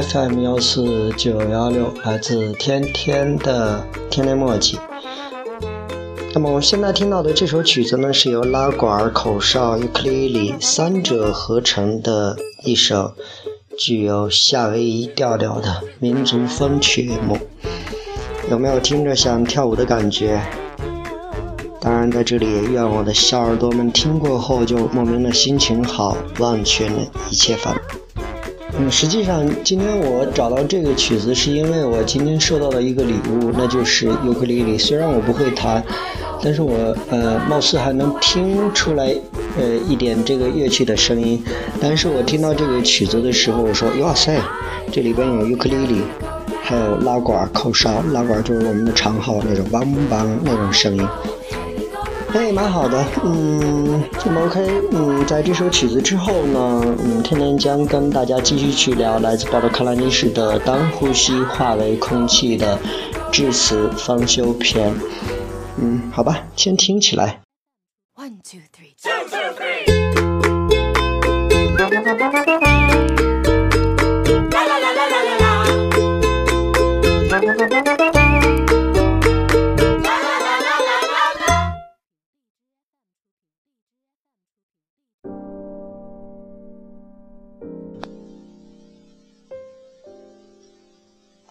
FM 幺四九幺六，来自天天的天天墨迹。那么我现在听到的这首曲子呢，是由拉管、口哨、尤克里里三者合成的一首具有夏威夷调调的民族风曲目。有没有听着想跳舞的感觉？当然，在这里也愿我的小耳朵们听过后就莫名的心情好，忘却了一切烦恼。嗯，实际上今天我找到这个曲子，是因为我今天收到了一个礼物，那就是尤克里里。虽然我不会弹，但是我呃，貌似还能听出来呃一点这个乐器的声音。但是我听到这个曲子的时候，我说哇塞，这里边有尤克里里，还有拉管、口哨。拉管就是我们的长号那种梆梆那种声音。哎，蛮好的，嗯，那么 OK，嗯，在这首曲子之后呢，嗯，天天将跟大家继续去聊来自保罗·克拉尼什的《当呼吸化为空气的致辞方休篇》。嗯，好吧，先听起来。One, two, three.《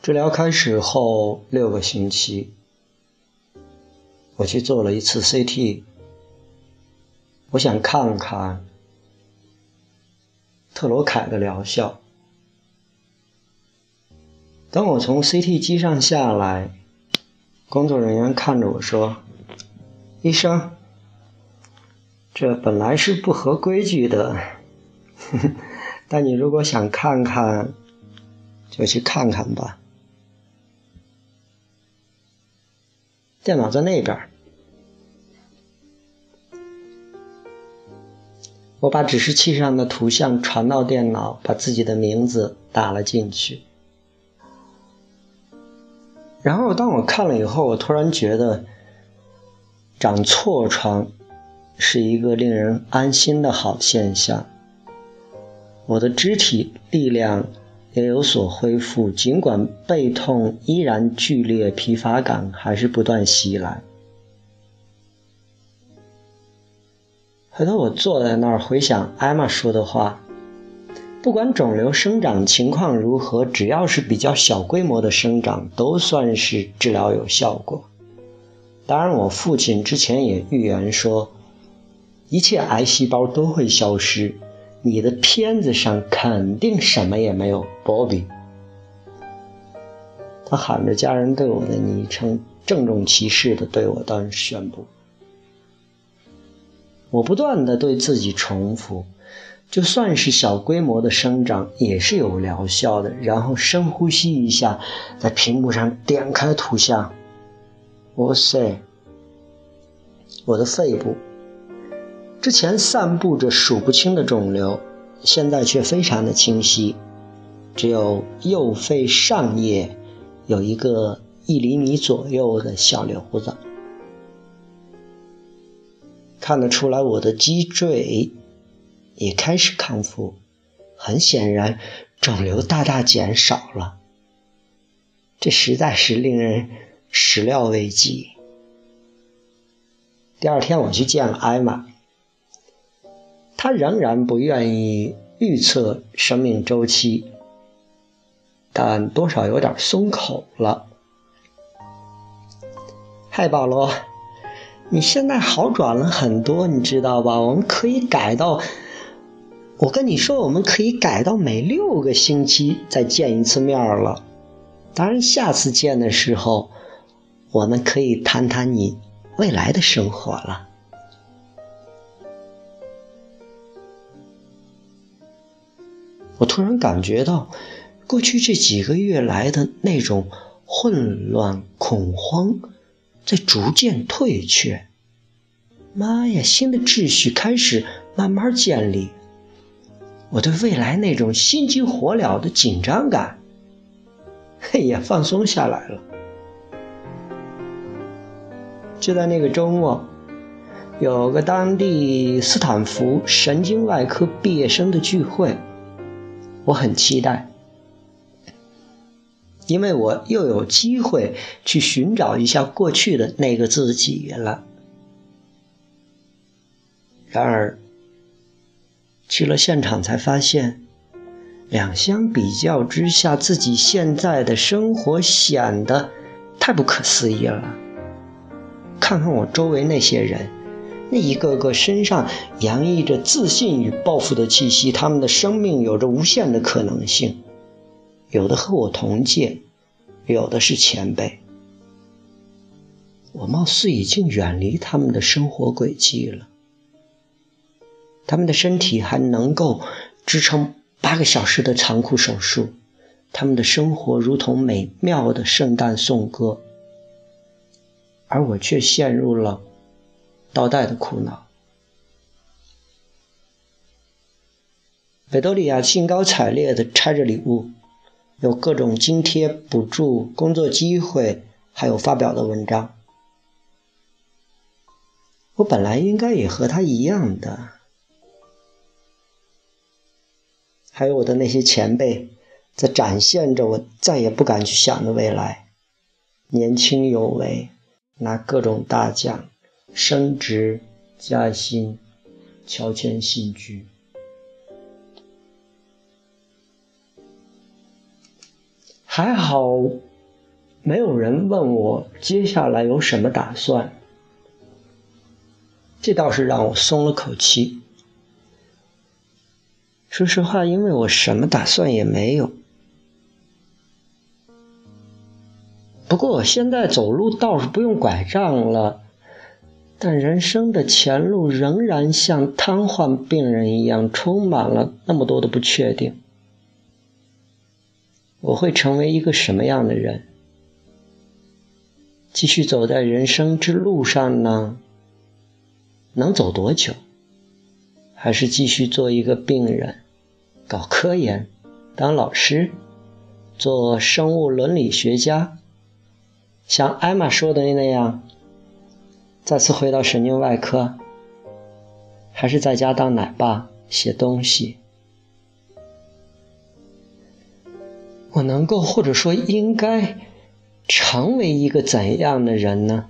治疗开始后六个星期，我去做了一次 CT，我想看看特罗凯的疗效。当我从 CT 机上下来，工作人员看着我说：“医生，这本来是不合规矩的，但你如果想看看，就去看看吧。”电脑在那边。我把指示器上的图像传到电脑，把自己的名字打了进去。然后，当我看了以后，我突然觉得长痤疮是一个令人安心的好现象。我的肢体力量也有所恢复，尽管背痛依然剧烈，疲乏感还是不断袭来。回头我坐在那儿回想艾玛说的话：不管肿瘤生长情况如何，只要是比较小规模的生长，都算是治疗有效果。当然，我父亲之前也预言说，一切癌细胞都会消失。你的片子上肯定什么也没有，Bobby。他喊着家人对我的昵称，郑重其事地对我当时宣布。我不断地对自己重复，就算是小规模的生长也是有疗效的。然后深呼吸一下，在屏幕上点开图像。哇塞，我的肺部。之前散布着数不清的肿瘤，现在却非常的清晰，只有右肺上叶有一个一厘米左右的小瘤子，看得出来我的脊椎也开始康复，很显然肿瘤大大减少了，这实在是令人始料未及。第二天我去见了艾玛。他仍然不愿意预测生命周期，但多少有点松口了。嗨，保罗，你现在好转了很多，你知道吧？我们可以改到，我跟你说，我们可以改到每六个星期再见一次面了。当然，下次见的时候，我们可以谈谈你未来的生活了。我突然感觉到，过去这几个月来的那种混乱、恐慌，在逐渐退却。妈呀，新的秩序开始慢慢建立。我对未来那种心急火燎的紧张感，嘿也放松下来了。就在那个周末，有个当地斯坦福神经外科毕业生的聚会。我很期待，因为我又有机会去寻找一下过去的那个自己了。然而，去了现场才发现，两相比较之下，自己现在的生活显得太不可思议了。看看我周围那些人。那一个个身上洋溢着自信与抱负的气息，他们的生命有着无限的可能性。有的和我同届，有的是前辈。我貌似已经远离他们的生活轨迹了。他们的身体还能够支撑八个小时的残酷手术，他们的生活如同美妙的圣诞颂歌，而我却陷入了。倒带的苦恼。维多利亚兴高采烈地拆着礼物，有各种津贴、补助、工作机会，还有发表的文章。我本来应该也和他一样的，还有我的那些前辈，在展现着我再也不敢去想的未来，年轻有为，拿各种大奖。升职加薪，乔迁新居，还好没有人问我接下来有什么打算，这倒是让我松了口气。说实话，因为我什么打算也没有。不过我现在走路倒是不用拐杖了。但人生的前路仍然像瘫痪病人一样，充满了那么多的不确定。我会成为一个什么样的人？继续走在人生之路上呢？能走多久？还是继续做一个病人，搞科研，当老师，做生物伦理学家？像艾玛说的那样。再次回到神经外科，还是在家当奶爸写东西？我能够或者说应该成为一个怎样的人呢？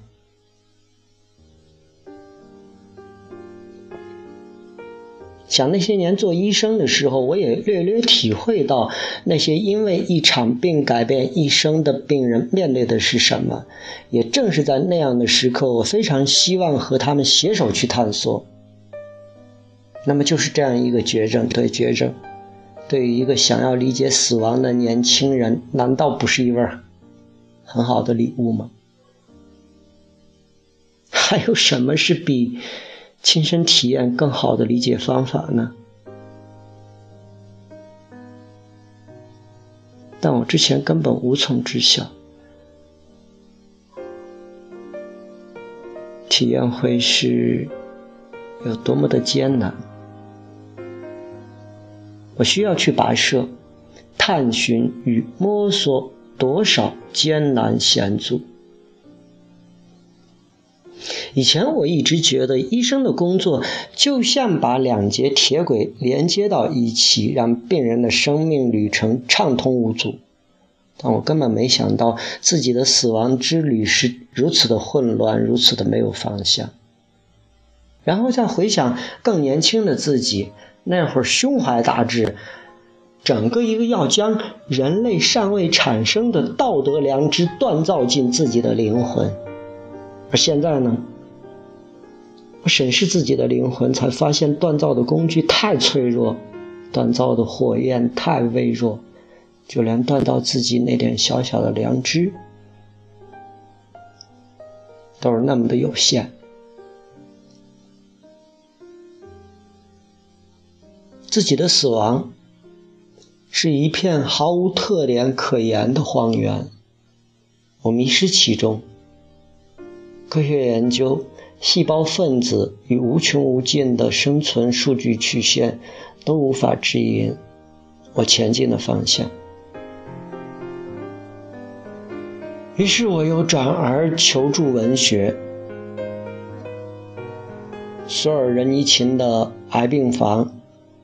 想那些年做医生的时候，我也略略体会到那些因为一场病改变一生的病人面对的是什么。也正是在那样的时刻，我非常希望和他们携手去探索。那么，就是这样一个绝症，对绝症，对于一个想要理解死亡的年轻人，难道不是一份很好的礼物吗？还有什么是比？亲身体验更好的理解方法呢？但我之前根本无从知晓，体验会是有多么的艰难。我需要去跋涉、探寻与摸索多少艰难险阻。以前我一直觉得医生的工作就像把两节铁轨连接到一起，让病人的生命旅程畅通无阻。但我根本没想到自己的死亡之旅是如此的混乱，如此的没有方向。然后再回想更年轻的自己，那会儿胸怀大志，整个一个要将人类尚未产生的道德良知锻造进自己的灵魂。而现在呢，我审视自己的灵魂，才发现锻造的工具太脆弱，锻造的火焰太微弱，就连锻造自己那点小小的良知，都是那么的有限。自己的死亡是一片毫无特点可言的荒原，我迷失其中。科学研究、细胞分子与无穷无尽的生存数据曲线都无法指引我前进的方向。于是我又转而求助文学，索尔仁尼琴的《癌病房》。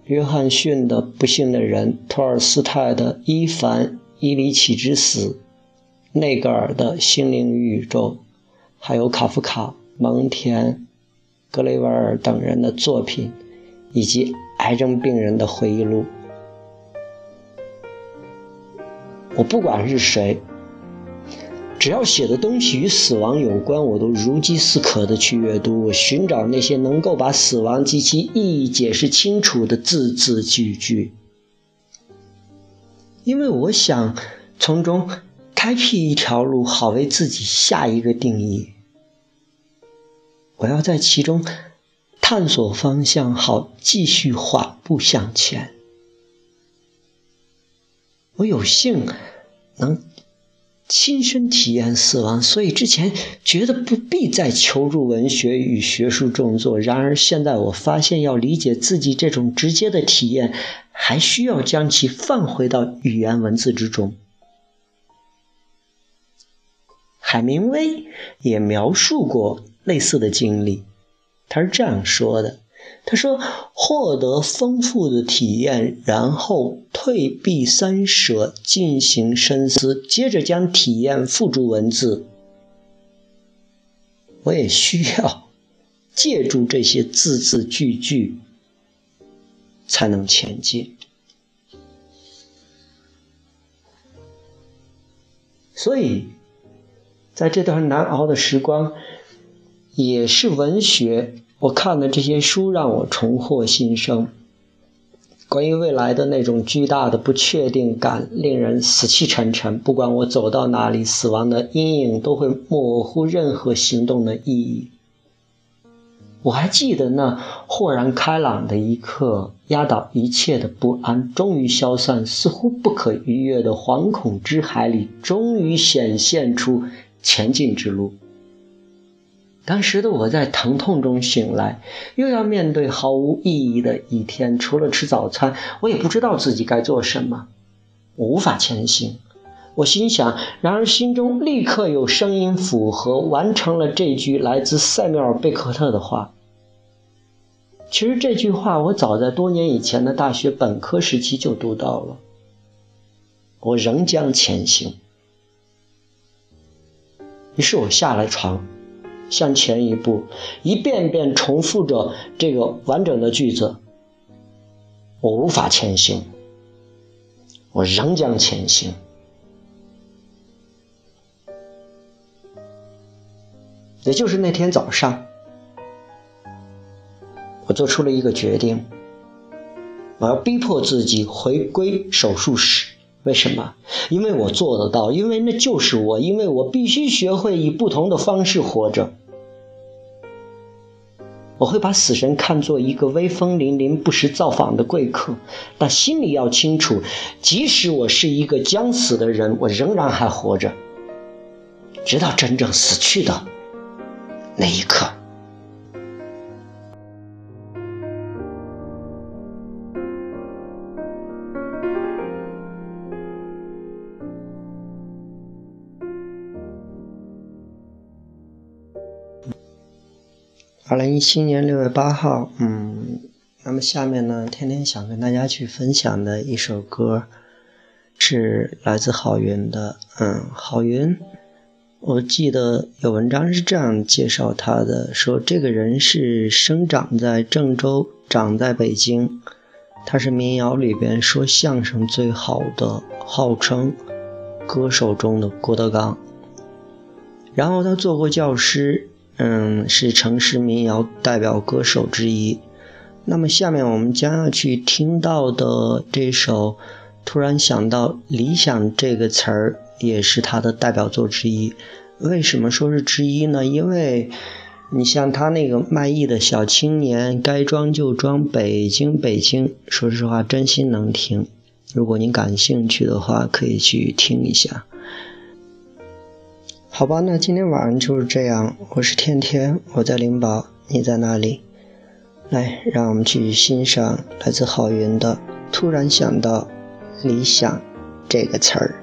约翰逊的不幸的人，托尔斯泰的《伊凡·伊里奇之死》，内格尔的心灵与宇宙，还有卡夫卡、蒙田、格雷维尔等人的作品，以及癌症病人的回忆录。我不管是谁。只要写的东西与死亡有关，我都如饥似渴地去阅读。寻找那些能够把死亡及其意义解释清楚的字字句句，因为我想从中开辟一条路，好为自己下一个定义。我要在其中探索方向，好继续缓步向前。我有幸能。亲身体验死亡，所以之前觉得不必再求助文学与学术著作。然而现在我发现，要理解自己这种直接的体验，还需要将其放回到语言文字之中。海明威也描述过类似的经历，他是这样说的。他说：“获得丰富的体验，然后退避三舍，进行深思，接着将体验付诸文字。我也需要借助这些字字句句，才能前进。所以，在这段难熬的时光，也是文学。”我看的这些书让我重获新生。关于未来的那种巨大的不确定感，令人死气沉沉。不管我走到哪里，死亡的阴影都会模糊任何行动的意义。我还记得那豁然开朗的一刻，压倒一切的不安终于消散，似乎不可逾越的惶恐之海里，终于显现出前进之路。当时的我在疼痛中醒来，又要面对毫无意义的一天。除了吃早餐，我也不知道自己该做什么。我无法前行。我心想，然而心中立刻有声音符合，完成了这句来自塞缪尔·贝克特的话。其实这句话我早在多年以前的大学本科时期就读到了。我仍将前行。于是我下了床。向前一步，一遍遍重复着这个完整的句子。我无法前行，我仍将前行。也就是那天早上，我做出了一个决定：我要逼迫自己回归手术室。为什么？因为我做得到，因为那就是我，因为我必须学会以不同的方式活着。我会把死神看作一个威风凛凛、不时造访的贵客，但心里要清楚，即使我是一个将死的人，我仍然还活着，直到真正死去的那一刻。二零一七年六月八号，嗯，那么下面呢，天天想跟大家去分享的一首歌，是来自郝云的，嗯，郝云，我记得有文章是这样介绍他的，说这个人是生长在郑州，长在北京，他是民谣里边说相声最好的，号称歌手中的郭德纲，然后他做过教师。嗯，是城市民谣代表歌手之一。那么下面我们将要去听到的这首，突然想到“理想”这个词儿，也是他的代表作之一。为什么说是之一呢？因为你像他那个卖艺的小青年，该装就装，北京北京，说实话，真心能听。如果您感兴趣的话，可以去听一下。好吧，那今天晚上就是这样。我是天天，我在灵宝，你在哪里？来，让我们去欣赏来自郝云的《突然想到理想》这个词儿。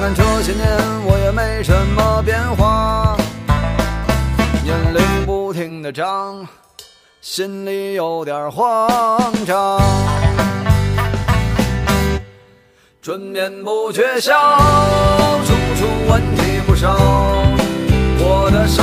看这些年，我也没什么变化，年龄不停的长，心里有点慌张。春眠不觉晓，处处问题不少，我的生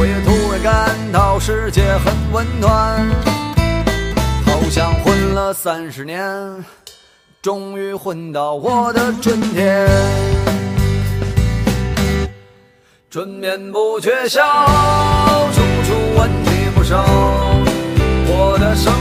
我也突然感到世界很温暖，好像混了三十年，终于混到我的春天。春眠不觉晓，处处闻啼鸟，我的生